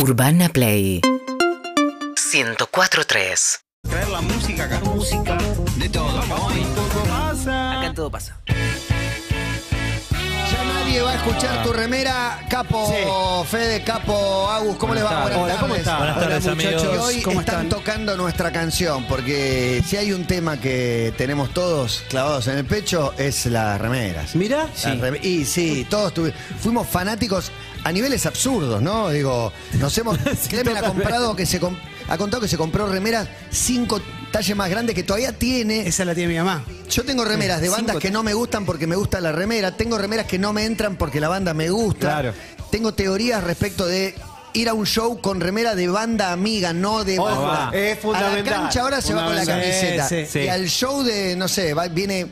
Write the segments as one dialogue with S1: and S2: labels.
S1: Urbana Play 104.3
S2: Traer la música acá. Música. De todo.
S3: Acá en todo pasa.
S4: Ya nadie va a escuchar tu remera, Capo Fede, Capo Agus, ¿cómo les va? Buenas
S5: Hola,
S4: tardes.
S6: Buenas tardes,
S4: Y
S6: amigos.
S4: hoy
S5: ¿Cómo
S4: están,
S5: están?
S4: tocando nuestra canción, porque si hay un tema que tenemos todos clavados en el pecho, es las remeras. Las reme- Y sí, todos tuvi- fuimos fanáticos a niveles absurdos, ¿no? Digo, nos hemos. Clemen ha comprado que se ha contado que se compró remeras cinco talles más grandes que todavía tiene.
S5: esa la tiene mi mamá.
S4: Yo tengo remeras de bandas
S5: Cinco-
S4: que no me gustan porque me gusta la remera. Tengo remeras que no me entran porque la banda me gusta.
S5: Claro.
S4: Tengo teorías respecto de ir a un show con remera de banda amiga, no de
S5: Ojo,
S4: banda.
S5: es
S4: A la cancha ahora se va con la camiseta.
S5: Sí, sí.
S4: Y al show de, no sé, va- viene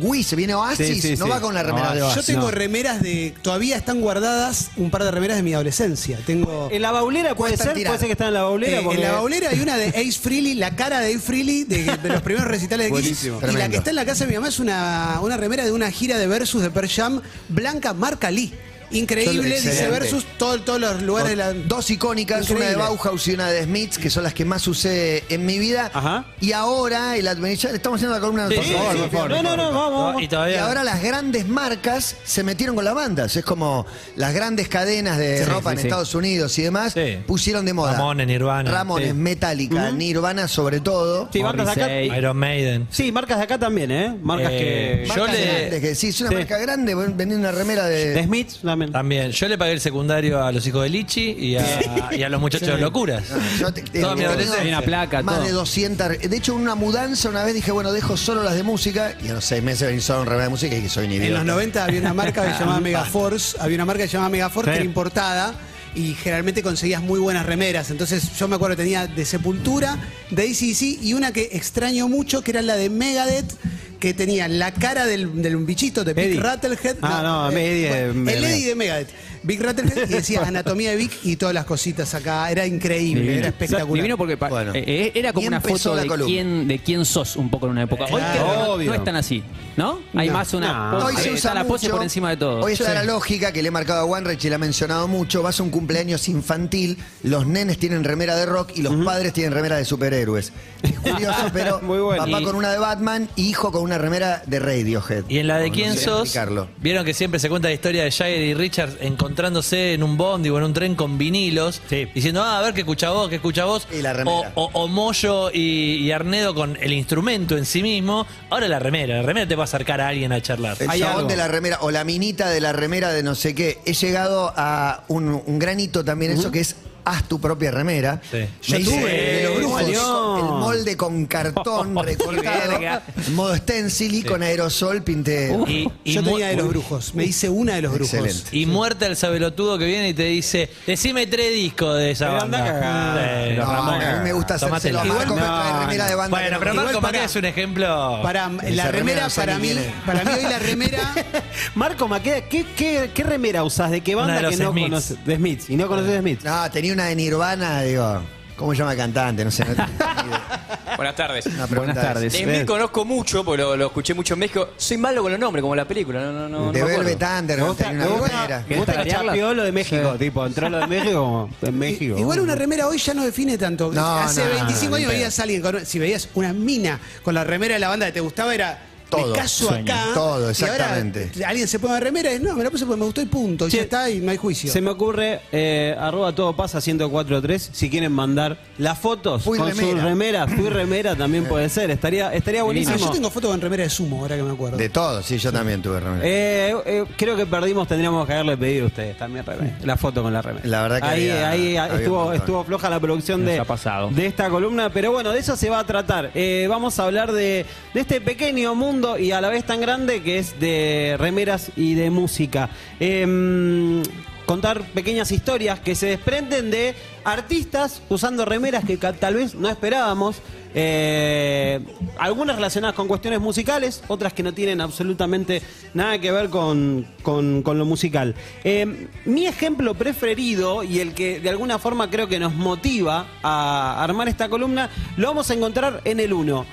S4: Wiz, viene Oasis,
S5: Sí, sí,
S4: no
S5: sí.
S4: va con la remera
S5: No,
S4: de
S5: yo
S4: Oasis.
S5: tengo
S4: No.
S5: remeras de. Todavía están guardadas un par de remeras de mi adolescencia. Tengo.
S7: En la baulera puede ser,
S4: tirar.
S7: puede ser que está en la baulera.
S5: Eh,
S7: porque-
S5: En la baulera hay una de Ace Frehley, la cara de Ace Frehley de, de los primeros recitales de Kiss.
S7: Buenísimo.
S5: Y la
S4: Tremendo.
S5: que está en la casa de mi mamá es una, una remera de una gira de Versus de Pearl Jam, blanca, marca Lee. Increíble, dice. Versus, todo- todos los lugares de la.
S4: Dos icónicas, una de. Bauhaus y una de Smiths, que son las que más usé en mi vida.
S7: Ajá.
S4: Y ahora, el administrador, estamos haciendo la columna de
S6: Sí,
S4: nosotros.
S6: sí,
S4: Por
S6: sí,
S4: favor.
S7: No, no, no, vamos. vamos.
S6: Y
S4: Y
S6: todavía.
S4: ahora las grandes marcas se metieron con las bandas. Es como las grandes cadenas de
S7: Sí,
S4: ropa
S7: sí,
S4: en
S7: sí.
S4: Estados Unidos y demás
S6: Sí.
S4: pusieron de moda.
S6: Ramones, Nirvana.
S4: Ramones,
S6: Sí.
S4: Metallica, Nirvana sobre todo.
S7: Sí, marcas de acá.
S6: Iron Maiden.
S7: Sí, marcas de acá también, ¿eh? Marcas
S6: Eh,
S7: que.
S6: yo
S4: Marcas
S6: le-
S4: grandes, que sí, es una
S7: Sí.
S4: marca grande, vendiendo una remera de...
S7: De Smith también.
S6: También. Yo le pagué el secundario a los hijos de Lichi y a, y a los muchachos de locuras.
S4: Yo te-
S6: Toda mi
S4: he
S6: adolescencia.
S4: tenido
S7: Hay una placa,
S4: Más
S7: todo.
S4: de 200. De hecho, en una mudanza una vez dije, bueno, dejo solo las de música. Y a los seis meses venir solo en remera de música y que soy un idiota.
S5: En los 90 había una marca que se llamaba Megaforce, había una marca que se llamaba Megaforce
S7: Sí.
S5: que era importada y generalmente conseguías muy buenas remeras. Entonces yo me acuerdo que tenía de Sepultura, de ACDC y una que extraño mucho que era la de Megadeth que tenía la cara del, del bichito de Big
S7: Eddie.
S5: Rattlehead.
S7: Ah, no, Eddie de-
S5: bueno,
S7: de
S5: el
S7: Megadeth.
S5: Eddie de Megadeth. Big Rattlehead y decía Anatomía de Vic y todas las cositas acá. Era increíble, era espectacular.
S3: Divino porque
S4: Bueno.
S3: eh, era como una foto
S4: la
S3: de quién, de quién sos un poco en una época. Hoy
S5: Claro.
S3: no, no es tan así, ¿no? Hay
S5: No.
S3: más una
S7: No.
S3: pose,
S4: Hoy se usa
S3: la pose
S4: mucho.
S3: por encima de todo.
S4: Hoy está la lógica que le he marcado a Wanrich y le ha mencionado mucho. Vas a un cumpleaños infantil, los nenes tienen remera de rock y los padres tienen remera de superhéroes. Es curioso, pero
S7: Muy bueno.
S4: papá
S3: Y-
S4: con una de Batman y hijo con una remera de Radiohead.
S6: Y en la de quién sos,
S4: explicarlo.
S6: vieron que siempre se cuenta la historia de Jagger y Richards encontrándose en un bondi o en un tren con vinilos,
S7: Sí.
S6: diciendo, ah, a ver qué escucha vos, qué escucha vos.
S4: Y la remera.
S6: O, o- o Moyo y, y Arnedo con el instrumento en sí mismo. Ahora la remera, la remera te va a acercar a alguien a charlar.
S4: El
S7: Hay
S4: chabón
S7: algo.
S4: de la remera o la minita de la remera de no sé qué. He llegado a un, un granito también, eso que es haz tu propia remera.
S6: Sí.
S4: Me
S5: Yo
S4: hice
S5: tuve,
S4: de los brujos,
S7: salió.
S4: El molde con cartón recortado, en modo stencil y con aerosol pinté.
S6: Y, y
S5: Yo
S6: mu-
S5: tenía de los brujos, me hice una de los brujos.
S4: Excelente.
S6: Y muerte al sabelotudo que viene y te dice, decime tres discos de esa
S7: Pero
S6: banda.
S7: anda.
S6: Sí,
S4: No,
S6: Ramones.
S4: a mí me gusta hacérselo a
S6: Tómatela.
S4: Marco, me trae remera de banda.
S6: Bueno, pero Marco
S5: Igual
S6: es un ejemplo.
S5: Para
S4: Esa
S5: la
S4: remera
S5: remera,
S4: no sé
S5: para
S4: ni
S5: mí,
S4: quién es.
S5: para mí hoy la remera
S7: Marco Maqueda, ¿qué, qué, qué remera usás? ¿De qué
S6: Una
S7: banda
S6: de los
S7: que no
S6: Smiths.
S7: conoces? De Smith. ¿Y no conoces de Smith?
S4: No, tenía una de Nirvana, digo, ¿cómo se llama el cantante? No sé. No tengo ni idea.
S8: Buenas tardes.
S4: Una pregunta
S7: Buenas tardes.
S8: De. Smith conozco mucho, porque lo, lo escuché mucho en México. Soy malo con los nombres, como la película. No, no, no,
S4: De
S8: no me acuerdo.
S4: Velvet Underground tenía una
S7: ¿Te gusta-
S4: remera.
S7: ¿Te gusta
S3: ¿Querés
S7: el chapeó lo de México? Tipo, entró lo de México como en México.
S5: Igual una remera hoy ya no define tanto.
S4: No,
S5: Hace
S4: no,
S5: 25
S4: no,
S5: años
S4: ni
S5: veías a alguien, con- si veías una mina con la remera de la banda que te gustaba, era
S4: Todo.
S5: me caso
S3: Sueño.
S5: acá.
S4: Todo,
S5: y ahora
S4: exactamente.
S5: alguien se pone remera y no, me la puse porque me gustó y punto. Y
S7: Che,
S5: ya está y no hay juicio.
S7: Se me ocurre, eh, arroba todo pasa 1043, si quieren mandar las fotos
S4: Fui
S7: con
S4: remera.
S7: su remera, fui remera también puede ser, estaría, estaría
S5: Ah,
S7: buenísimo.
S5: yo tengo fotos con remera de sumo, ahora que me acuerdo.
S4: De todo, sí, yo también tuve remera.
S7: Eh, eh, creo que perdimos, tendríamos que haberle pedido a ustedes también remera, la foto con la remera.
S4: La verdad que
S7: ahí,
S4: había-
S7: ahí
S4: había un
S7: estuvo,
S4: montón.
S7: estuvo floja la producción
S3: Nos
S7: de,
S3: ha pasado.
S7: de esta columna, pero bueno, de eso se va a tratar. Eh, vamos a hablar de, de este pequeño mundo y a la vez tan grande que es de remeras y de música. Em, contar pequeñas historias que se desprenden de artistas usando remeras que tal vez no esperábamos. Eh, algunas relacionadas con cuestiones musicales, otras que no tienen absolutamente nada que ver con, con- con lo musical. Eh, mi ejemplo preferido y el que de alguna forma creo que nos motiva a armar esta columna, lo vamos a encontrar en el 1.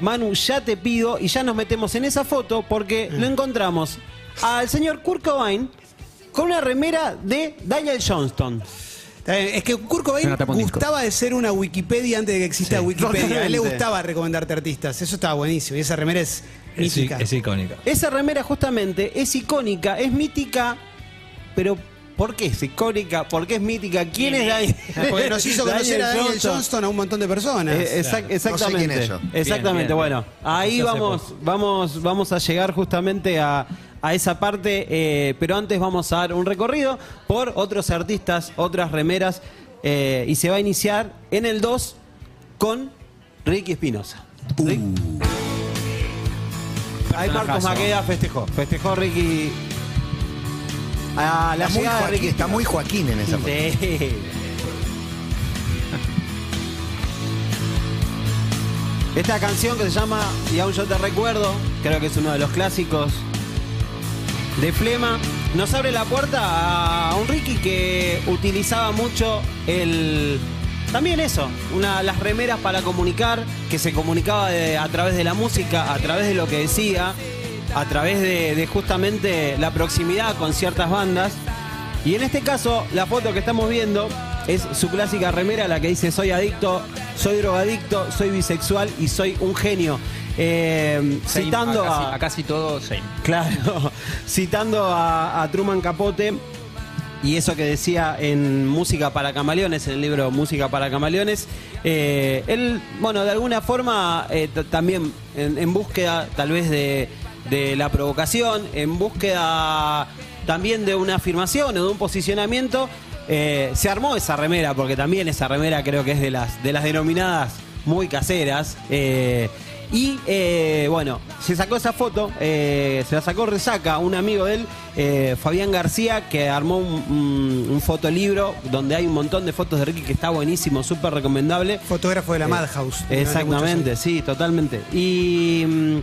S7: Manu, ya te pido, y ya nos metemos en esa foto porque lo encontramos al señor Kurt Cobain con una remera de Daniel Johnston.
S5: Es que Kurt Cobain gustaba de ser una Wikipedia antes de que exista
S7: Sí,
S5: Wikipedia. A él le gustaba recomendarte artistas. Eso estaba buenísimo. Y esa remera es
S6: Es,
S5: mítica.
S6: es icónica.
S7: Esa remera justamente es icónica, es mítica, pero ¿por qué es icónica? ¿Por qué es mítica? ¿Quién es Daniel?
S5: Porque nos hizo conocer a Daniel Johnston a un montón de personas.
S7: Eh, exact- exactamente.
S4: quién es yo.
S7: Exactamente.
S3: Bien, bien.
S7: Bueno, ahí vamos, vamos, vamos a llegar justamente a, a esa parte, eh, pero antes vamos a dar un recorrido por otros artistas, otras remeras, eh, y se va a iniciar en el 2 con Ricky Espinosa. Rick- Ahí Marcos. Maqueda festejó, festejó Ricky. A la
S4: Está muy,
S7: de
S4: Joaquín,
S7: Ricky
S4: está muy Joaquín en esa.
S7: Sí. Esta canción que se llama Y aún yo te recuerdo, creo que es uno de los clásicos de Flema, nos abre la puerta a un Ricky que utilizaba mucho el... También eso, una, las remeras para comunicar, que se comunicaba a través de la música, a través de lo que decía, a través de, de justamente la proximidad con ciertas bandas. Y en este caso, la foto que estamos viendo es su clásica remera, la que dice soy adicto, soy drogadicto, soy bisexual y soy un genio. Eh,
S3: Same,
S7: citando
S3: a casi,
S7: a,
S3: a casi todo, same.
S7: Claro, citando a, a Truman Capote y eso que decía en Música para Camaleones, en el libro Música para Camaleones, eh, él, bueno, de alguna forma eh, también en, en búsqueda tal vez de, de la provocación, en búsqueda también de una afirmación o de un posicionamiento, eh, se armó esa remera, porque también esa remera creo que es de las, de las denominadas muy caseras. Y eh, bueno, se sacó esa foto, eh, se la sacó Resaca, un amigo de él, eh, Fabián García, que armó un, un- un fotolibro donde hay un montón de fotos de Ricky que está buenísimo, súper recomendable.
S5: Fotógrafo de la Madhouse.
S7: Exactamente, sí, totalmente. Y, mm,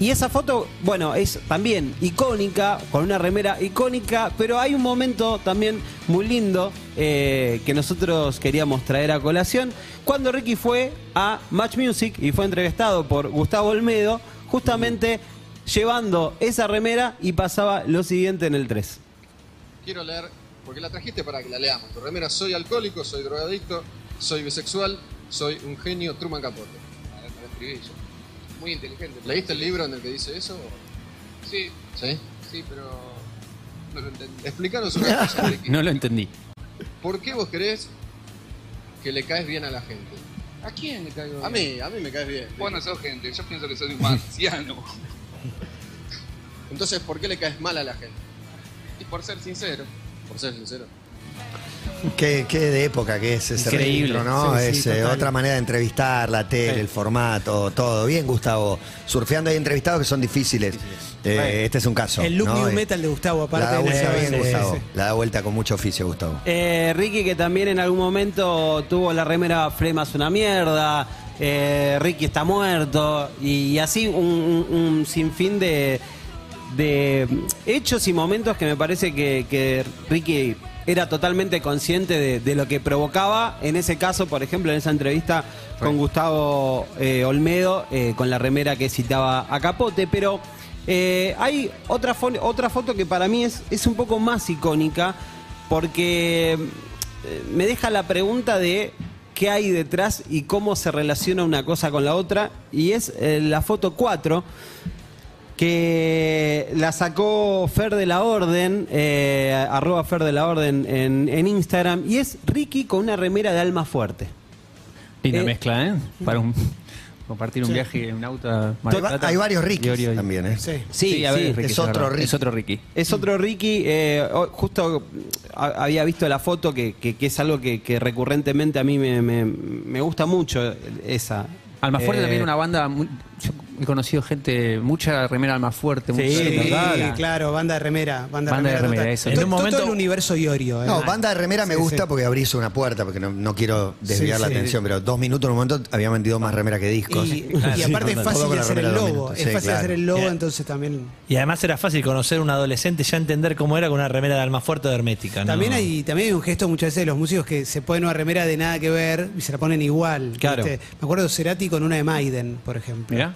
S7: y esa foto, bueno, es también icónica, con una remera icónica, pero hay un momento también muy lindo eh, que nosotros queríamos traer a colación, cuando Ricky fue a Match Music y fue entrevistado por Gustavo Olmedo, justamente llevando esa remera y pasaba lo siguiente en el 3.
S1: quiero leer, porque la trajiste para que la leamos. Tu remera, soy alcohólico, soy drogadicto, soy bisexual, soy un genio, Truman Capote. A ver, lo escribí yo.
S9: Muy inteligente.
S1: ¿Leíste el libro en el que dice eso?
S9: Sí,
S1: ¿Sí?
S9: sí, pero no lo entendí.
S1: Explícanos una cosa, Ricky.
S3: No lo entendí.
S1: ¿Por qué vos crees que le caes bien a la gente?
S9: ¿A quién le caigo?
S1: A mí, a mí me caes bien.
S9: Vos no sos gente, yo pienso que soy un marciano.
S1: Entonces, ¿por qué le caes mal a la gente?
S9: y por ser sincero,
S1: Por ser sincero.
S4: Qué, qué de época que es ese
S3: Increíble.
S4: registro, ¿no?
S5: Sí, sí,
S4: es eh,
S5: total.
S4: otra manera de entrevistar, la tele, el formato, todo. Bien, Gustavo. Surfeando hay entrevistados que son difíciles. Eh, este es un caso.
S5: El look
S4: ¿no?
S5: new
S4: Eh,
S5: metal de Gustavo, aparte.
S4: La da vuelta
S5: esa-
S4: bien,
S5: sí,
S4: Gustavo.
S5: sí.
S4: La da vuelta con mucho oficio, Gustavo.
S7: Eh, Ricky que también en algún momento tuvo la remera Flema es una mierda, eh, Ricky está muerto y, y así un, un- un sinfín de, de hechos y momentos que me parece que, que Ricky era totalmente consciente de, de lo que provocaba, en ese caso, por ejemplo, en esa entrevista con Gustavo eh, Olmedo, eh, con la remera que citaba a Capote, pero eh, hay otra, fo- otra foto que para mí es, es un poco más icónica, porque me deja la pregunta de qué hay detrás y cómo se relaciona una cosa con la otra, y es la foto 4 que la sacó Fer de la Orden, eh, arroba Fer de la Orden en, en Instagram, y es Ricky con una remera de alma fuerte.
S3: Linda
S7: Eh,
S3: mezcla, ¿eh? Para un, compartir un viaje en un auto. a Mar del
S4: Hay,
S3: Plata.
S4: hay varios Ricky también, ¿eh?
S5: Sí.
S7: Sí,
S3: a ver,
S7: sí,
S3: Ricky,
S4: es otro. Ricky.
S3: Es otro Ricky.
S7: Es otro Ricky, eh, justo había visto la foto que, que- que es algo que, que recurrentemente a mí me, me- me gusta mucho, esa.
S3: Almafuerte
S7: Eh,
S3: también una banda. muy- yo he conocido gente, mucha remera Almafuerte.
S7: Sí,
S3: mucha-
S5: Sí,
S7: ¿verdad?
S5: claro, banda de remera. Banda,
S3: Banda de remera,
S5: total.
S3: eso.
S6: En un
S5: todo
S6: momento-
S5: el universo Iorio. eh.
S4: No, banda de remera me
S5: Sí,
S4: gusta
S5: sí.
S4: porque abrís una puerta, porque no, no quiero desviar
S5: Sí,
S4: la
S5: sí.
S4: atención, pero dos minutos en un momento habían vendido más remera que discos.
S5: Y, y aparte es
S4: Todo
S5: fácil hacer
S4: remera
S5: el
S4: minutos.
S5: Es
S4: Sí,
S5: fácil de
S4: claro.
S5: hacer el logo,
S6: Yeah.
S5: entonces también.
S6: Y además era fácil conocer un adolescente ya entender cómo era con una remera de alma fuerte de hermética. ¿no?
S5: También hay, también hay un gesto muchas veces de los músicos que se ponen una remera de nada que ver y se la ponen igual.
S7: Claro.
S5: ¿viste? Me acuerdo de Cerati con una de Maiden, por ejemplo.
S3: Mirá.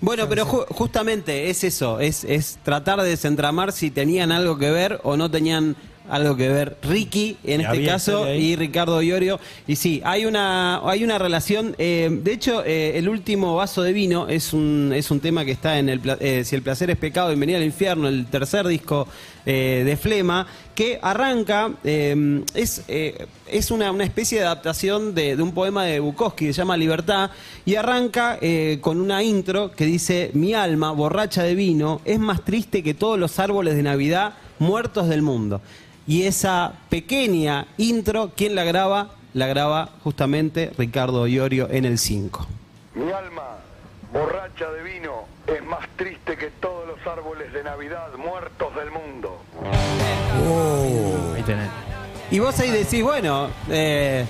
S7: Bueno, pero ju- justamente es eso, es, es tratar de desentramar si tenían algo que ver o no tenían algo que ver Ricky en
S6: Y
S7: este caso y Ricardo Iorio. Y sí, hay una, hay una relación. eh, de hecho, eh, el último vaso de vino es un, es un tema que está en el eh, Si el placer es pecado, bienvenida al infierno, el tercer disco eh, de Flema, que arranca, eh, es, eh, es una, una especie de adaptación de, un poema de Bukowski se llama Libertad, y arranca eh, con una intro que dice: Mi alma, borracha de vino, es más triste que todos los árboles de Navidad muertos del mundo. Y esa pequeña intro, ¿quién la graba? La graba justamente Ricardo Iorio en el 5.
S10: Mi alma, borracha de vino, es más triste que todos los árboles de Navidad muertos del mundo.
S3: Ahí tenés.
S7: Y vos ahí decís, bueno, eh,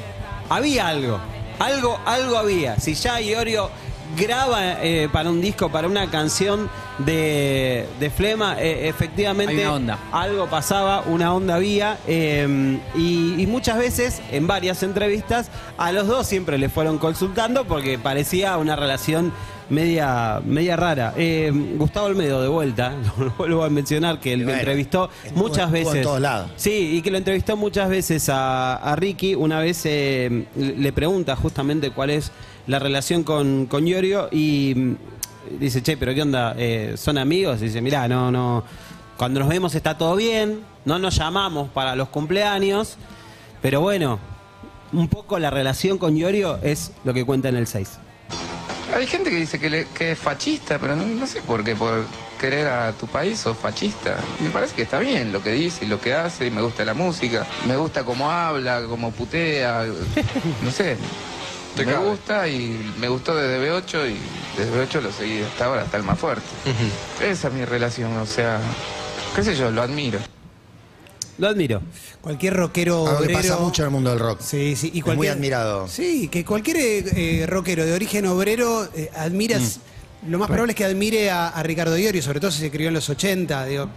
S7: había algo, algo, algo había. Si ya Iorio graba eh, para un disco, para una canción de, de Flema, eh, efectivamente
S3: Hay una onda.
S7: algo pasaba, una onda había. eh, y, y muchas veces, en varias entrevistas, a los dos siempre le fueron consultando porque parecía una relación media, media rara. Eh, Gustavo Olmedo, de vuelta, lo vuelvo a mencionar, que lo
S4: bueno,
S7: entrevistó muchas
S4: estuvo en
S7: veces.
S4: todos lados.
S7: Sí, y que lo entrevistó muchas veces a, a Ricky. Una vez eh, le pregunta justamente cuál es la relación con, con Iorio y dice, che, pero ¿qué onda? Eh, ¿Son amigos? Y dice, mirá, no, no. Cuando nos vemos está todo bien, no nos llamamos para los cumpleaños, pero bueno, un poco la relación con Iorio es lo que cuenta en el 6.
S9: Hay gente que dice que, le- que es fascista, pero no, no sé por qué, por querer a tu país sos fascista. Me parece que está bien lo que dice y lo que hace, y me gusta la música, me gusta cómo habla, cómo putea, no sé. Me
S1: cabe.
S9: gusta y me gustó desde B8 y desde B8 lo seguí hasta ahora, hasta el más fuerte. Esa es mi relación, o sea, qué sé yo, lo admiro.
S7: Lo admiro.
S5: Cualquier rockero
S4: Algo que
S5: obrero.
S4: pasa mucho en el mundo del rock.
S5: Sí, sí. Y
S4: Es
S5: cualquier,
S4: muy admirado.
S5: Sí, que cualquier eh, eh, rockero de origen obrero eh, admiras. Lo más probable es que admire a, a Ricardo Iorio, sobre todo si se crió en los 80, digo,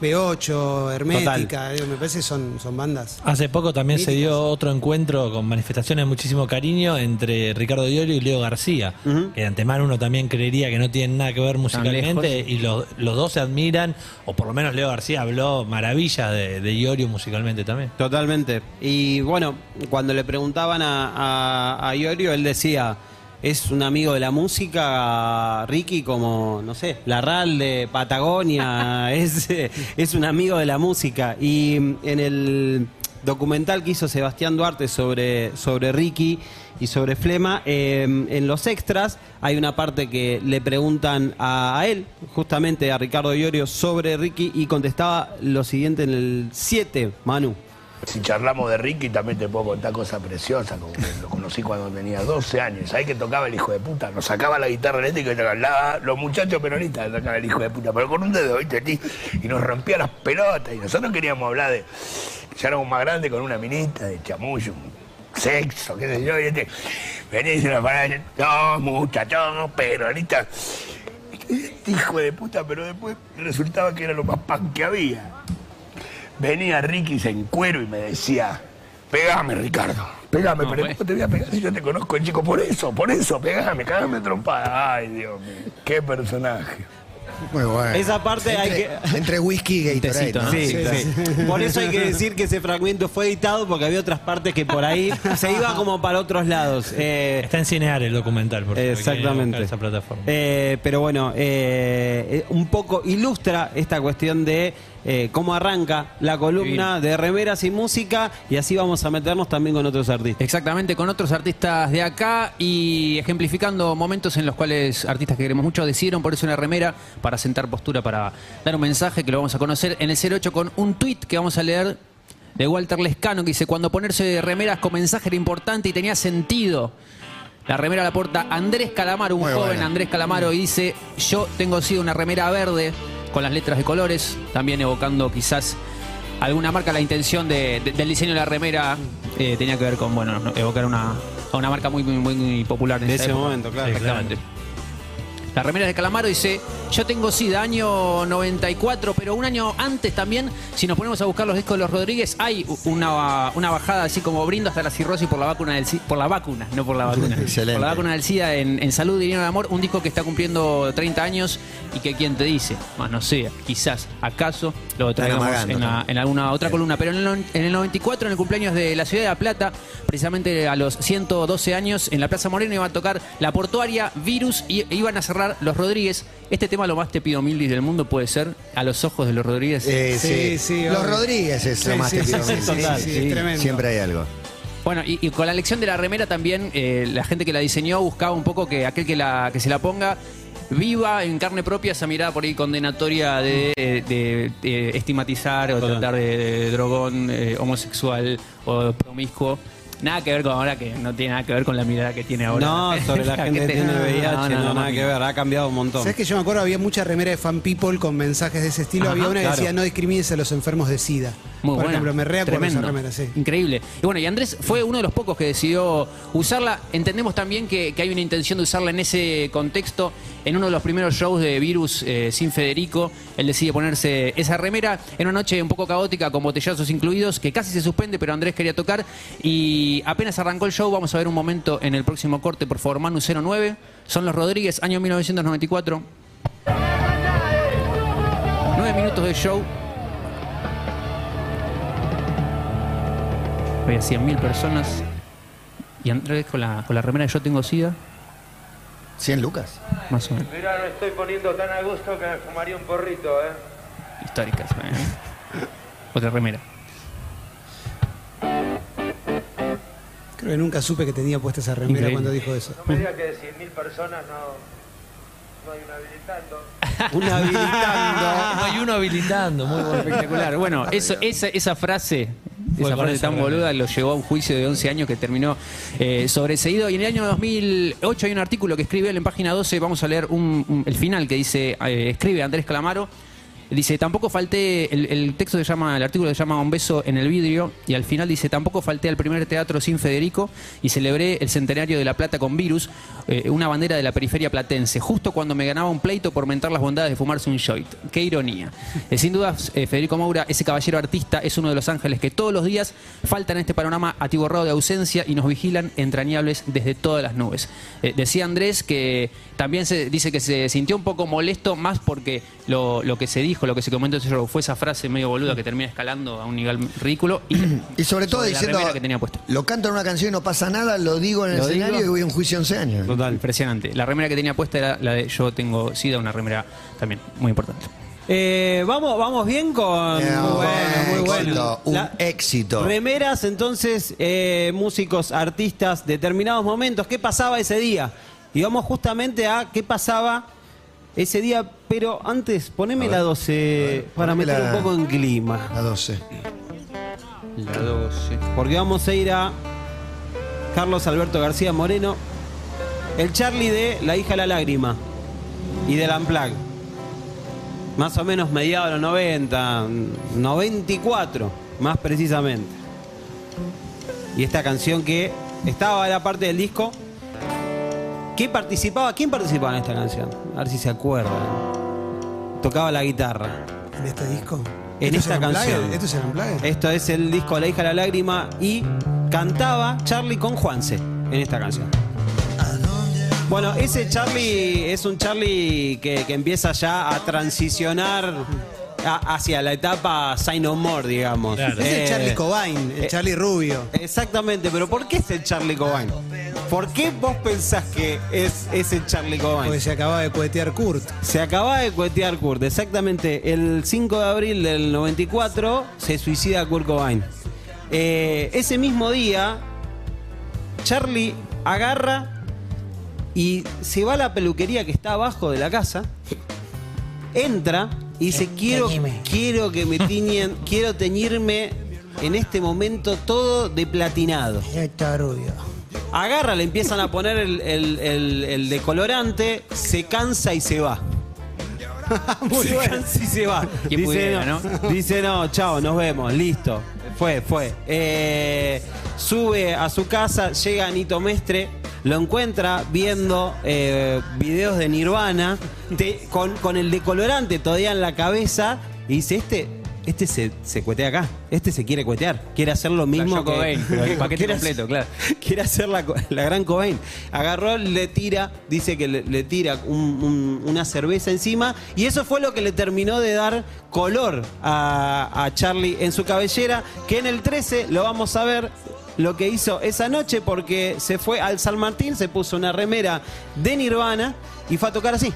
S5: B8, Hermética, digo, me parece que son, son bandas.
S6: Hace poco también se dio otro encuentro con manifestaciones de muchísimo cariño entre Ricardo Iorio y Leo García, que de antemano uno también creería que no tienen nada que ver musicalmente y los, los dos se admiran, o por lo menos Leo García habló maravillas de, de Iorio musicalmente también.
S7: Totalmente. Y bueno, cuando le preguntaban a, a, a Iorio, él decía, es un amigo de la música, Ricky, como, no sé, Larralde, Patagonia, es, es un amigo de la música. Y en el documental que hizo Sebastián Duarte sobre, sobre Ricky y sobre Flema, eh, en los extras hay una parte que le preguntan a, a él, justamente a Ricardo Iorio, sobre Ricky y contestaba lo siguiente en el 7, Manu.
S10: Si charlamos de Ricky, también te puedo contar cosas preciosas, como que lo conocí cuando tenía 12 años. ¿Sabés que tocaba el hijo de puta? Nos sacaba la guitarra eléctrica y hablaba, los muchachos peronistas sacaban el hijo de puta, pero con un dedo, ¿viste? Y nos rompía las pelotas. Y nosotros queríamos hablar de. Ya éramos más grandes con una minita, de chamullo, sexo, qué sé yo. Y este venía y nos no, muchachos, peronistas. Este hijo de puta, pero después resultaba que era lo más pan que había. Venía Ricky en cuero y me decía, pegame Ricardo, pegame,
S3: No,
S10: pero
S3: pues.
S10: ¿cómo te voy a pegar si yo te conozco, chico? Por eso, por eso, pegame, cagame trompada. Ay, Dios mío, qué personaje.
S4: Muy bueno.
S7: Esa parte hay que-
S4: Entre whisky y Gatorade.
S7: Sí, sí. Por eso hay que decir que ese fragmento fue editado porque había otras partes que por ahí se iba como para otros lados. Eh,
S6: Está en Cinear el documental, por
S7: Exactamente.
S6: esa plataforma.
S7: Eh, pero bueno, eh, un poco ilustra esta cuestión de eh, cómo arranca la columna de remeras y música y así vamos a meternos también con otros artistas.
S3: Exactamente, con otros artistas de acá y ejemplificando momentos en los cuales artistas que queremos mucho decidieron ponerse una remera para sentar postura, para dar un mensaje que lo vamos a conocer en el 08 con un tweet que vamos a leer de Walter Lescano que dice, cuando ponerse remeras con mensaje era importante y tenía sentido. La remera la porta Andrés Calamaro, un
S4: Muy
S3: joven
S4: buena.
S3: Andrés Calamaro, y dice, yo tengo sido una remera verde con las letras de colores, también evocando quizás alguna marca, la intención de- de- del diseño de la remera eh, tenía que ver con, bueno, no, evocar una, a una marca muy, muy, muy popular en
S7: De ese
S3: época.
S7: momento, claro.
S3: Exactamente. La remera de Calamaro dice, yo tengo SIDA, año 94, pero un año antes también, si nos ponemos a buscar los discos de los Rodríguez, hay una, una bajada así como brindo hasta la cirrosis por la vacuna del SIDA, por la vacuna, no por la vacuna,
S4: Excelente.
S3: por la vacuna del SIDA en, en Salud, Dinero de Amor, un disco que está cumpliendo 30 años y que quién te dice, más no sé, quizás, acaso, lo traigamos en, la-
S4: también.
S3: en alguna otra columna, pero en el, no- en el 94, en el cumpleaños de la ciudad de La Plata, precisamente a los 112 años, en la Plaza Moreno iba a tocar la portuaria Virus y iban a cerrar los Rodríguez. Este tema lo más te pido mildis del mundo puede ser a los ojos de los Rodríguez.
S4: Eh,
S5: Sí,
S4: sí,
S5: sí,
S4: Los
S5: obvio.
S4: Rodríguez es
S5: Sí,
S4: lo más
S5: sí,
S4: pido.
S5: sí,
S4: Sí,
S5: sí,
S7: total,
S5: sí,
S7: sí.
S5: es tremendo.
S4: Siempre hay algo.
S3: Bueno, y, y con la elección de la remera también, eh, la gente que la diseñó buscaba un poco que aquel que, la, que se la ponga viva en carne propia esa mirada por ahí condenatoria de, de- de estigmatizar o tratar de, de drogón, eh, homosexual o promiscuo. Nada que ver con ahora, que no tiene nada que ver con la mirada que tiene ahora.
S7: No, sobre la gente que tiene VIH, no, nada que ver, ha cambiado un montón.
S5: ¿Sabes que yo me acuerdo? Había mucha remera de fan people con mensajes de ese estilo.
S3: Ajá,
S5: Había una que
S7: claro.
S5: decía no discrimines a los enfermos de SIDA.
S3: Muy
S5: Por
S3: buena.
S5: ejemplo, me reacuerdo esa remera, sí.
S3: Increíble. Y bueno, y Andrés fue uno de los pocos que decidió usarla. Entendemos también que, que hay una intención de usarla en ese contexto. En uno de los primeros shows de Virus eh, sin Federico, él decide ponerse esa remera en una noche un poco caótica con botellazos incluidos, que casi se suspende, pero Andrés quería tocar. Y apenas arrancó el show, vamos a ver un momento en el próximo corte, por favor, Manu 09. Son los Rodríguez, año 1994. Nueve minutos de show. Había 100.000 personas. Y Andrés con la, con la remera de Yo Tengo SIDA,
S4: 100 lucas.
S3: más o menos.
S11: Mira, me estoy poniendo tan a gusto que me fumaría un porrito, ¿eh?
S3: Históricas. ¿eh? Otra remera.
S5: Creo que nunca supe que tenía puesta esa remera
S3: Increíble.
S5: cuando dijo eso.
S11: No me digas que de 100.000 personas no, no hay una habilitando.
S7: Un habilitando.
S6: No hay uno habilitando, muy bueno.
S3: Espectacular. Bueno, eso, esa, esa frase,
S6: Fue
S3: esa frase tan boluda lo llevó a un juicio de 11 años que terminó eh, sobreseído. Y en el año 2008 hay un artículo que escribe él en página 12. Vamos a leer un- un- el final que dice, eh, escribe Andrés Calamaro. Dice, tampoco falté, el, texto se llama, el artículo se llama Un beso en el vidrio, y al final dice, tampoco falté al primer teatro sin Federico y celebré el centenario de La Plata con Virus, eh, una bandera de la periferia platense, justo cuando me ganaba un pleito por mentar las bondades de fumarse un joint. Qué ironía. Eh, sin duda, eh, Federico Moura, ese caballero artista, es uno de los ángeles que todos los días faltan en este panorama atiborrado de ausencia y nos vigilan entrañables desde todas las nubes. Eh, decía Andrés que también se dice que se sintió un poco molesto más porque lo, lo que se dijo, lo que se comentó en ese show fue esa frase medio boluda que termina escalando a un nivel ridículo y,
S4: Y sobre todo
S3: la
S4: diciendo,
S3: remera que tenía puesta.
S4: lo canto en una canción y no pasa nada, lo digo en el
S3: Lo digo.
S4: escenario y voy a un juicio 11 años.
S7: Total.
S3: Impresionante. La remera que tenía puesta era la de Yo tengo SIDA, una remera también muy importante.
S7: Eh, vamos, vamos bien con. Muy bueno, muy bueno.
S4: un
S7: La-
S4: éxito.
S7: Remeras, entonces, eh, músicos, artistas, determinados momentos. ¿Qué pasaba ese día? Y vamos justamente a qué pasaba ese día. Pero antes, poneme la 12
S4: a ver,
S7: para meter
S4: la-
S7: un poco en clima.
S4: A 12.
S3: La 12.
S7: Porque vamos a ir a Carlos Alberto García Moreno, el Charlie de La hija de la lágrima y del Amplag. Más o menos mediados de los 90, 94, más precisamente. Y esta canción que estaba en la parte del disco. ¿Qué participaba? ¿Quién participaba en esta canción? A ver si se acuerdan. Tocaba la guitarra.
S5: ¿En este disco?
S7: En
S5: ¿Esto
S7: esta
S5: es
S7: canción.
S5: ¿Esto es el?
S7: Esto es el disco La hija de la lágrima y cantaba Charlie con Juanse en esta canción. Bueno, ese Charlie es un Charlie que, que empieza ya a transicionar a- hacia la etapa Sign No More, digamos.
S6: Claro.
S5: Es el
S7: Eh,
S5: Charlie Cobain, el
S7: eh,
S5: Charlie Rubio.
S7: Exactamente, pero ¿por qué es el Charlie Cobain? ¿Por qué vos pensás que es ese Charlie Cobain?
S5: Porque se acaba de cuetear Kurt.
S7: Se acaba de cuetear Kurt, exactamente. El 5 de abril del 94 se suicida Kurt Cobain. Eh, ese mismo día, Charlie agarra y se va a la peluquería que está abajo de la casa, entra y dice, quiero, quiero que me tiñen, quiero teñirme en este momento todo de platinado.
S5: Está rubio.
S7: Agarra, le empiezan a poner el, el- el- el decolorante, se cansa y se va.
S5: Muy
S7: se
S5: bueno.
S7: cansa y se va. Dice
S3: pudiera,
S7: ¿no? dice no, chao, nos vemos, listo. Fue, fue. Eh, sube a su casa, llega Anito Mestre, lo encuentra viendo eh, videos de Nirvana te- con, con el decolorante todavía en la cabeza y dice, este, este se, se cuetea acá, este se quiere cuetear, quiere hacer lo mismo
S3: Yoko
S7: que...
S3: Cobain, pero el paquete
S7: quiere
S3: completo,
S7: hacer-
S3: claro.
S7: Quiere hacer la, la gran Cobain. Agarró, le tira, dice que le, le tira un- un- una cerveza encima y eso fue lo que le terminó de dar color a, a Charlie en su cabellera, que en el 13 lo vamos a ver lo que hizo esa noche porque se fue al San Martín, se puso una remera de Nirvana y fue a tocar así.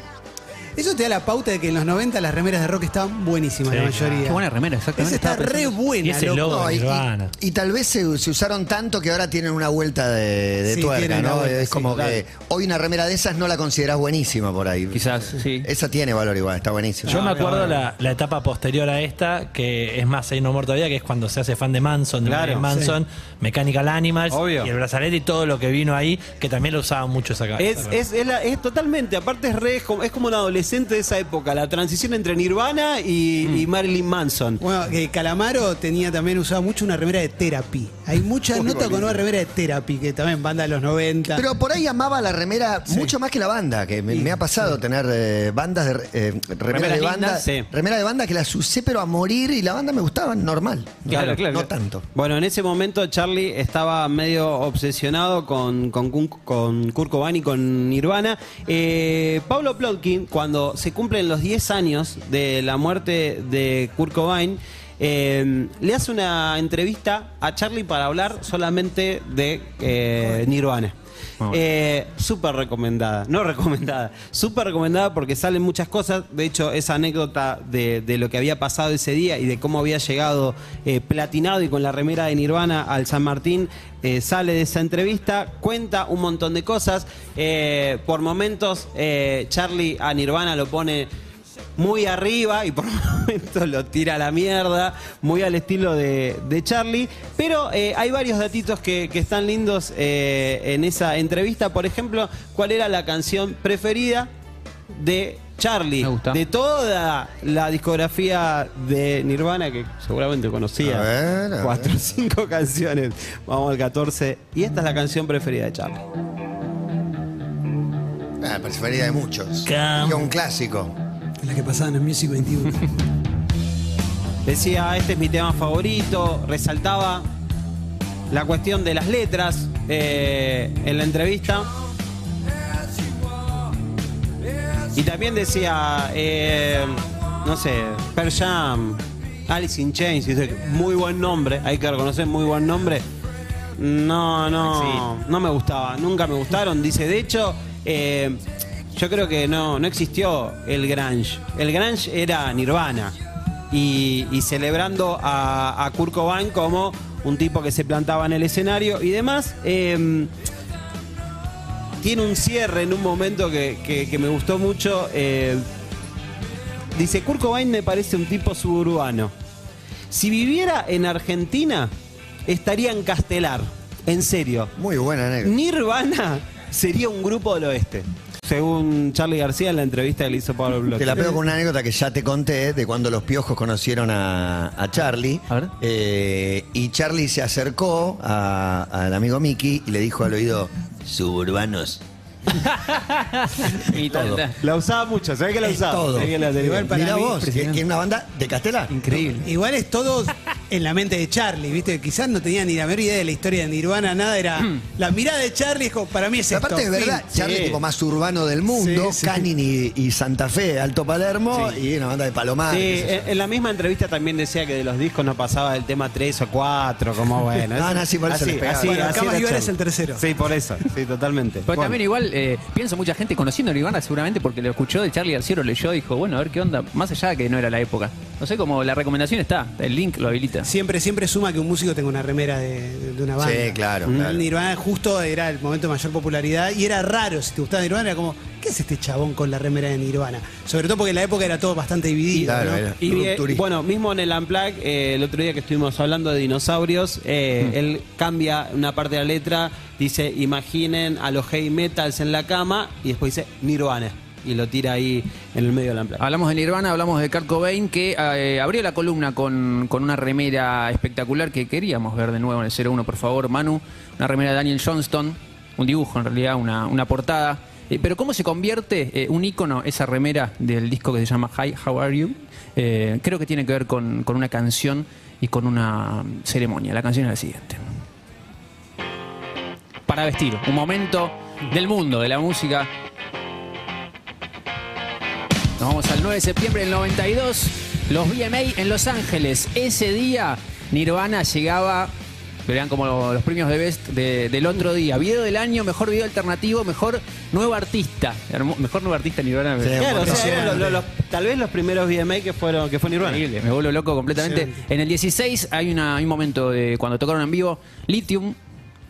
S5: Eso te da la pauta de que en los 90 las remeras de rock estaban buenísimas,
S6: Sí,
S5: la
S6: claro.
S5: mayoría.
S3: Qué buena remera, exactamente.
S5: Esa está
S3: estaba
S5: re
S3: pensando.
S5: buena,
S6: Y ese
S5: loco.
S6: logo
S4: No,
S6: de
S4: y, y-
S6: Nirvana.
S4: y tal vez se, se usaron tanto que ahora tienen una vuelta de, de
S5: Sí,
S4: tuerca,
S5: tienen una
S4: ¿no?
S5: vuelta,
S4: es
S5: sí,
S4: como
S5: claro.
S4: que hoy una remera de esas no la considerás buenísima por ahí.
S3: Quizás, sí.
S4: Esa tiene valor igual, está buenísima.
S6: Yo me acuerdo la, la etapa posterior a esta, que es más ahí no muerto todavía, que es cuando se hace fan de Manson, de
S7: Claro,
S6: Marilyn Manson, Mechanical Animals,
S7: Obvio.
S6: y el brazalete y todo lo que vino ahí, que también lo usaban mucho esa
S7: Es,
S6: esa-
S7: es, es, la- es totalmente, aparte es, re- es como, es como un adolescente de esa época, la transición entre Nirvana y, y Marilyn Manson.
S5: Bueno, que Calamaro tenía también usaba mucho una remera de Therapy. Hay muchas notas con una remera de Therapy, que también banda de los 90.
S4: Pero por ahí amaba la remera mucho más que la banda, que me, me ha pasado tener eh, bandas de eh, Remeras de banda,
S7: lindas, sí.
S4: remera de banda que las usé pero a morir y la banda me gustaba normal.
S3: Claro,
S4: no,
S3: claro,
S4: no
S3: claro.
S4: tanto.
S7: Bueno, en ese momento Charlie estaba medio obsesionado con, con, con Kurt Cobain y con Nirvana. Eh, Pablo Plotkin, cuando se cumplen los 10 años de la muerte de Kurt Cobain, eh, le hace una entrevista a Charlie para hablar solamente de eh, Nirvana.
S3: Bueno.
S7: Eh, súper recomendada, no recomendada, súper recomendada porque salen muchas cosas. De hecho, esa anécdota de, de lo que había pasado ese día y de cómo había llegado eh, platinado y con la remera de Nirvana al San Martín eh, sale de esa entrevista. Cuenta un montón de cosas. Eh, por momentos, Charlie a Nirvana lo pone muy arriba y por momentos lo tira a la mierda, muy al estilo de, de Charlie. Pero eh, hay varios datitos que, que están lindos eh, en esa entrevista. Por ejemplo, ¿cuál era la canción preferida de Charlie?
S3: Me gusta.
S7: De toda la discografía de Nirvana, que seguramente conocía.
S4: A ver, a
S7: cuatro o cinco canciones. Vamos al 14. Y esta es la canción preferida de Charlie.
S4: Ah, preferida de muchos.
S6: Cam-
S4: Y un clásico.
S5: La que pasaban en Music 21.
S7: Decía, este es mi tema favorito, resaltaba la cuestión de las letras eh, en la entrevista. Y también decía, eh, no sé, Pearl Jam, Alice in Chains, dice, muy buen nombre, hay que reconocer muy buen nombre. No, no, no me gustaba, nunca me gustaron. Dice, de hecho, eh, yo creo que no, no existió el grunge. El grunge era Nirvana. Y, y celebrando a, a Kurt Cobain como un tipo que se plantaba en el escenario y demás. eh, tiene un cierre en un momento que, que- que me gustó mucho. eh, dice, Kurt Cobain me parece un tipo suburbano. Si viviera en Argentina, estaría en Castelar. En serio.
S4: Muy buena anécdota.
S7: Nirvana sería un grupo del oeste. Según Charlie García en la entrevista que le hizo Pablo Bloch.
S4: Te la pego con una anécdota que ya te conté de cuando los piojos conocieron a, a Charlie.
S3: A ver.
S4: Eh, y Charlie se acercó a- al amigo Mickey y le dijo al oído, suburbanos.
S3: Y tal.
S7: La usaba mucho, ¿sabes que la
S4: Es
S7: usaba?
S4: todo.
S7: ¿Sabés que la tenía?
S5: Igual para
S4: Mirá
S5: mí,
S4: vos, que, que es una banda de Castelar.
S3: Increíble.
S5: Igual es todo en la mente de Charlie, ¿viste? Quizás no tenía ni la menor idea de la historia de Nirvana, nada. Era la mirada de Charlie, como, para mí es esto.
S4: aparte de verdad,
S5: fin.
S4: Charlie
S7: Sí.
S4: tipo más urbano del mundo,
S5: Sí, sí.
S4: Canin y, y Santa Fe, Alto Palermo, y una banda de Palomar.
S7: Sí,
S4: qué sé yo.
S7: en, en la misma entrevista también decía que de los discos no pasaba del tema 3 o 4, como bueno.
S4: No, no, sí, por eso
S7: así,
S4: les pegaba.
S7: así,
S5: Bueno,
S7: así
S5: acá
S7: era
S5: es
S7: Charlie.
S5: el tercero.
S7: Sí, por eso, sí, totalmente.
S3: Pero
S7: Bueno.
S3: también igual, eh, pienso mucha gente conociendo a Nirvana seguramente porque lo escuchó de Charlie García, lo leyó, dijo, bueno, a ver qué onda, más allá de que no era la época. No sé cómo la recomendación está, el link lo habilita.
S5: Siempre, siempre suma que un músico tenga una remera de, de una banda.
S4: Sí, claro,
S5: Mm.
S4: claro.
S5: Nirvana justo era el momento de mayor popularidad y era raro, si te gustaba Nirvana, era como, ¿qué es este chabón con la remera de Nirvana? Sobre todo porque en la época era todo bastante dividido.
S4: Claro,
S5: ¿no?
S4: era
S7: Y eh, bueno, mismo en el Unplug, eh, el otro día que estuvimos hablando de dinosaurios, eh, él cambia una parte de la letra, dice, imaginen a los heavy metals en la cama, y después dice Nirvana, y lo tira ahí en el medio del Unplug.
S3: Hablamos de Nirvana, hablamos de Kurt Cobain, que eh, abrió la columna con, con una remera espectacular que queríamos ver de nuevo en el 01, por favor, Manu. Una remera de Daniel Johnston, un dibujo en realidad, una, una portada. Eh, pero ¿cómo se convierte eh, un icono, esa remera del disco que se llama Hi, How Are You? Creo que tiene que ver con, con una canción y con una mm, ceremonia. La canción es la siguiente. Para vestir, un momento del mundo, de la música. Nos vamos al 9 de septiembre del 92, los VMA en Los Ángeles. Ese día Nirvana llegaba, verán como los premios de Best de- del otro día. Video del año, mejor video alternativo, mejor nuevo artista. Hermo- Mejor nuevo artista Nirvana.
S4: Sí,
S7: Claro, o sea,
S5: Impresionante.
S7: eran los- los- tal vez los primeros VMA que fueron que fue Nirvana.
S3: Increíble, me vuelvo loco completamente. En el 16 hay, una- hay un momento de cuando tocaron en vivo Lithium,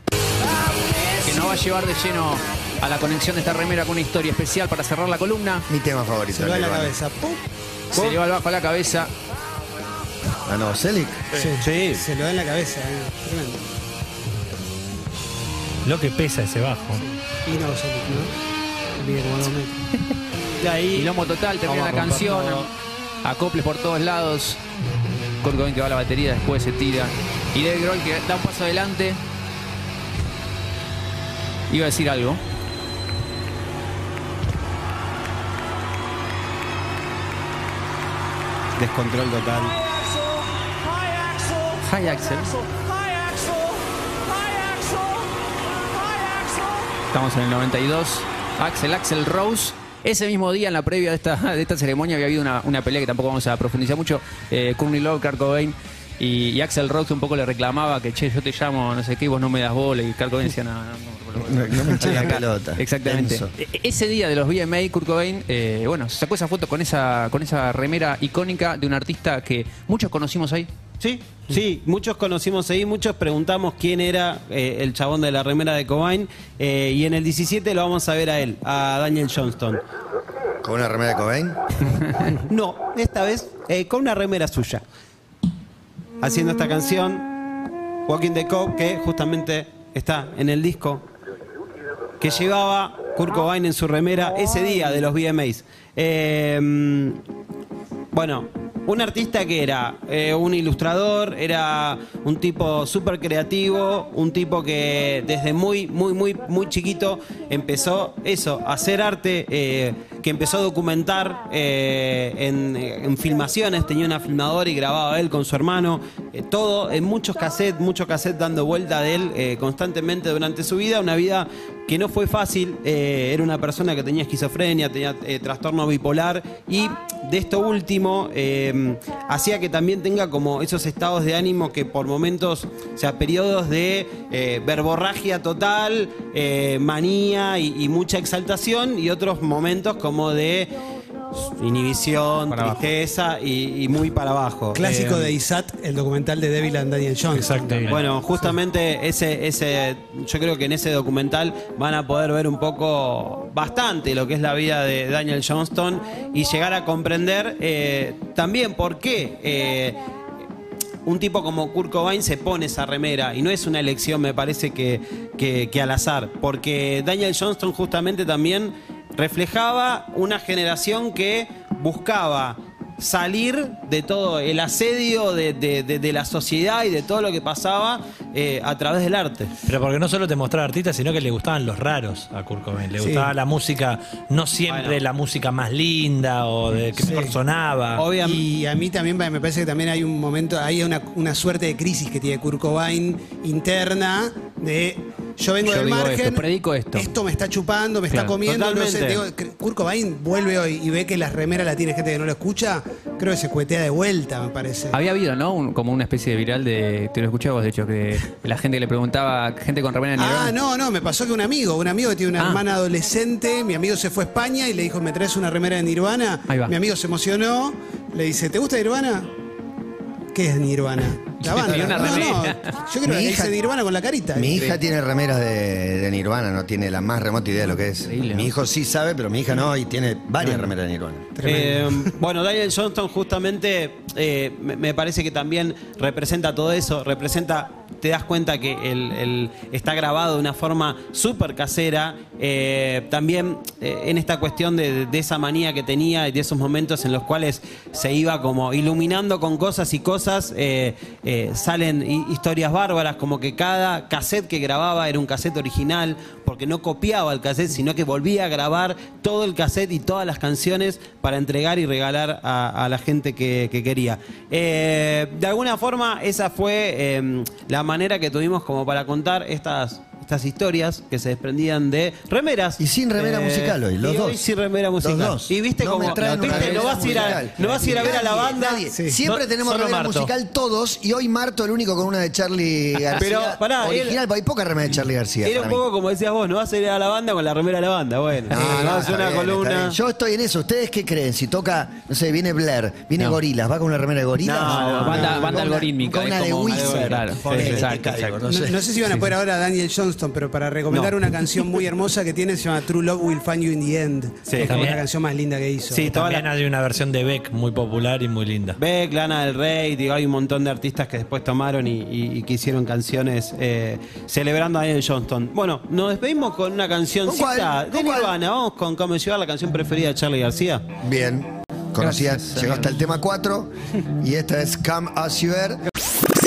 S3: que nos va a llevar de lleno a la conexión de esta remera con una historia especial para cerrar la columna.
S4: Mi tema favorito.
S5: Se lo da en la cabeza. ¡Pum!
S3: Se le va el bajo a la cabeza.
S4: Ah, no, Celic.
S7: Sí.
S5: Se lo da en la cabeza. eh. Tremendo.
S6: Lo que pesa ese bajo.
S5: Y no, ¿no? Mide como dos metros.
S7: De ahí
S3: Y lomo total, termina la canción.
S7: romper
S3: Acoples por todos lados. Kurt Cobain que va a la batería, después se tira. Y Dave Grohl que da un paso adelante. Iba a decir algo.
S7: Descontrol total.
S3: Hi Axel. Estamos en el 92. Axel, Axel Rose. Ese mismo día, en la previa de esta, de esta ceremonia, había habido una, una pelea que tampoco vamos a profundizar mucho. Eh, Courtney Love, Kurt Cobain y, Axel Rose un poco le reclamaba que, che, yo te llamo, no sé qué, vos no me das bola. Y Kurt Cobain decía, no, no, no,
S4: No, me eché la.
S3: Exactamente. E- Ese día de los VMA, Kurt Cobain, eh, bueno, sacó esa foto con esa, con esa remera icónica de un artista que muchos conocimos ahí.
S7: Sí, sí, muchos conocimos ahí, muchos preguntamos quién era eh, el chabón de la remera de Cobain eh, y en el 17 lo vamos a ver a él, a Daniel Johnston.
S4: ¿Con una remera de Cobain?
S7: No, esta vez eh, con una remera suya. Haciendo esta canción, Walking the Coke, que justamente está en el disco que llevaba Kurt Cobain en su remera ese día de los VMAs. Eh, bueno, un artista que era eh, un ilustrador, era un tipo súper creativo, un tipo que desde muy, muy, muy, muy chiquito empezó eso, a hacer arte, eh, que empezó a documentar eh, en, en filmaciones, tenía una filmadora y grababa él con su hermano, todo en muchos cassettes, muchos cassettes dando vuelta de él constantemente durante su vida, una vida que no fue fácil, eh, era una persona que tenía esquizofrenia, tenía eh, trastorno bipolar y de esto último eh, hacía que también tenga como esos estados de ánimo que por momentos, o sea, periodos de verborragia total, manía y mucha exaltación y otros momentos como de inhibición,
S3: Para abajo.
S7: tristeza y, y muy para abajo.
S5: Clásico
S7: Eh,
S5: de ISAT, el documental de Devil and Daniel Johnson.
S6: Exacto.
S7: bueno, justamente ese, ese, yo creo que en ese documental van a poder ver un poco bastante lo que es la vida de Daniel Johnston y llegar a comprender eh, también por qué eh, un tipo como Kurt Cobain se pone esa remera y no es una elección, me parece que, que- que al azar, porque Daniel Johnston justamente también reflejaba una generación que buscaba salir de todo el asedio de, de- de- de la sociedad y de todo lo que pasaba eh, a través del arte.
S6: Pero porque no solo te mostraba artistas, sino que le gustaban los raros a Kurt Cobain. Le
S5: Sí.
S6: gustaba la música, no siempre
S7: Bueno.
S6: la música más linda o de que
S5: Sí.
S6: mejor sonaba.
S7: Obviamente.
S5: Y a mí también me parece que también hay un momento, hay una, una suerte de crisis que tiene Kurt Cobain interna de yo vengo
S3: Yo
S5: del margen,
S3: esto, predico esto.
S5: me está chupando, me está comiendo, no sé,
S7: Totalmente.
S5: digo, Kurt Cobain vuelve hoy y ve que las remeras la tiene gente que no lo escucha, creo que se cuetea de vuelta, me parece.
S3: Había habido, ¿no? Un- como una especie de viral de. Te lo escuché vos, de hecho, que la gente que le preguntaba, gente con remera de Nirvana.
S5: Ah, no, no, me pasó que un amigo, un amigo que tiene una
S3: Ah.
S5: hermana adolescente, mi amigo se fue a España y le dijo, ¿me traes una remera de Nirvana?
S3: Ahí va.
S5: Mi amigo se emocionó, le dice, ¿te gusta Nirvana? ¿Qué es Nirvana? La banda.
S3: Y una
S5: No, no,
S3: remera.
S5: yo creo
S4: Mi
S5: que
S4: hija-
S5: dice Nirvana con la carita.
S4: Mi hija tiene remeras de, de Nirvana, no tiene la más remota idea de lo que es.
S3: Increíble,
S4: Mi hijo sí sabe, pero mi hija no, y tiene varias remeras de Nirvana.
S7: Eh, bueno, Daniel Johnston justamente eh, me, me parece que también representa todo eso, representa te das cuenta que el, está grabado de una forma súper casera. eh, también eh, en esta cuestión de, esa manía que tenía y de esos momentos en los cuales se iba como iluminando con cosas y cosas, eh, salen hi- historias bárbaras, como que cada cassette que grababa era un cassette original, porque no copiaba el cassette, sino que volvía a grabar todo el cassette y todas las canciones para entregar y regalar a, la gente que, que quería. De alguna forma, esa fue eh, la manera que tuvimos como para contar estas, estas historias que se desprendían de remeras.
S4: Y sin remera musical hoy, los
S7: y hoy
S4: dos.
S7: sin remera musical.
S4: Los dos.
S7: Y viste
S4: No
S7: como viste, no vas a ir a, no vas a ir a ver a la banda.
S4: nadie.
S5: Sí.
S4: Siempre
S6: No-
S4: tenemos remera
S6: Marto.
S4: musical todos y hoy Marto el único con una de Charlie García.
S7: Pero, pará,
S4: original, hay poca remera de Charlie García.
S7: Era un poco como decías vos, no vas a ir a la banda con la remera de la banda. Bueno,
S4: No,
S7: sí,
S4: no,
S7: vas a hacer
S4: está
S7: una
S4: bien, está
S7: columna.
S4: bien. Yo estoy en eso. ¿Ustedes qué creen? Si toca, no sé, viene Blair, viene
S3: No.
S4: Gorilas, ¿va con una remera de Gorilas?
S7: No, no,
S3: banda, algorítmica.
S4: Con una de Wizard.
S3: Claro, exacto,
S4: no sé.
S5: si van a poder ahora Daniel Pero para recomendar
S7: No.
S5: una canción muy hermosa que tiene se llama True Love Will Find You in the End.
S7: Sí,
S5: es como
S6: también.
S5: la canción más linda que hizo.
S7: Sí, toda
S6: También
S7: la-
S6: hay una versión de Beck muy popular y muy linda.
S7: Beck, Lana del Rey, digo, hay un montón de artistas que después tomaron y, y- y que hicieron canciones eh, celebrando a Daniel Johnston. Bueno, nos despedimos con una cancioncita de. Nirvana. Vamos con Come Llevar, la canción preferida de Charlie García.
S4: Bien. Conocía, llegó hasta el tema 4 y esta es Come As You Are.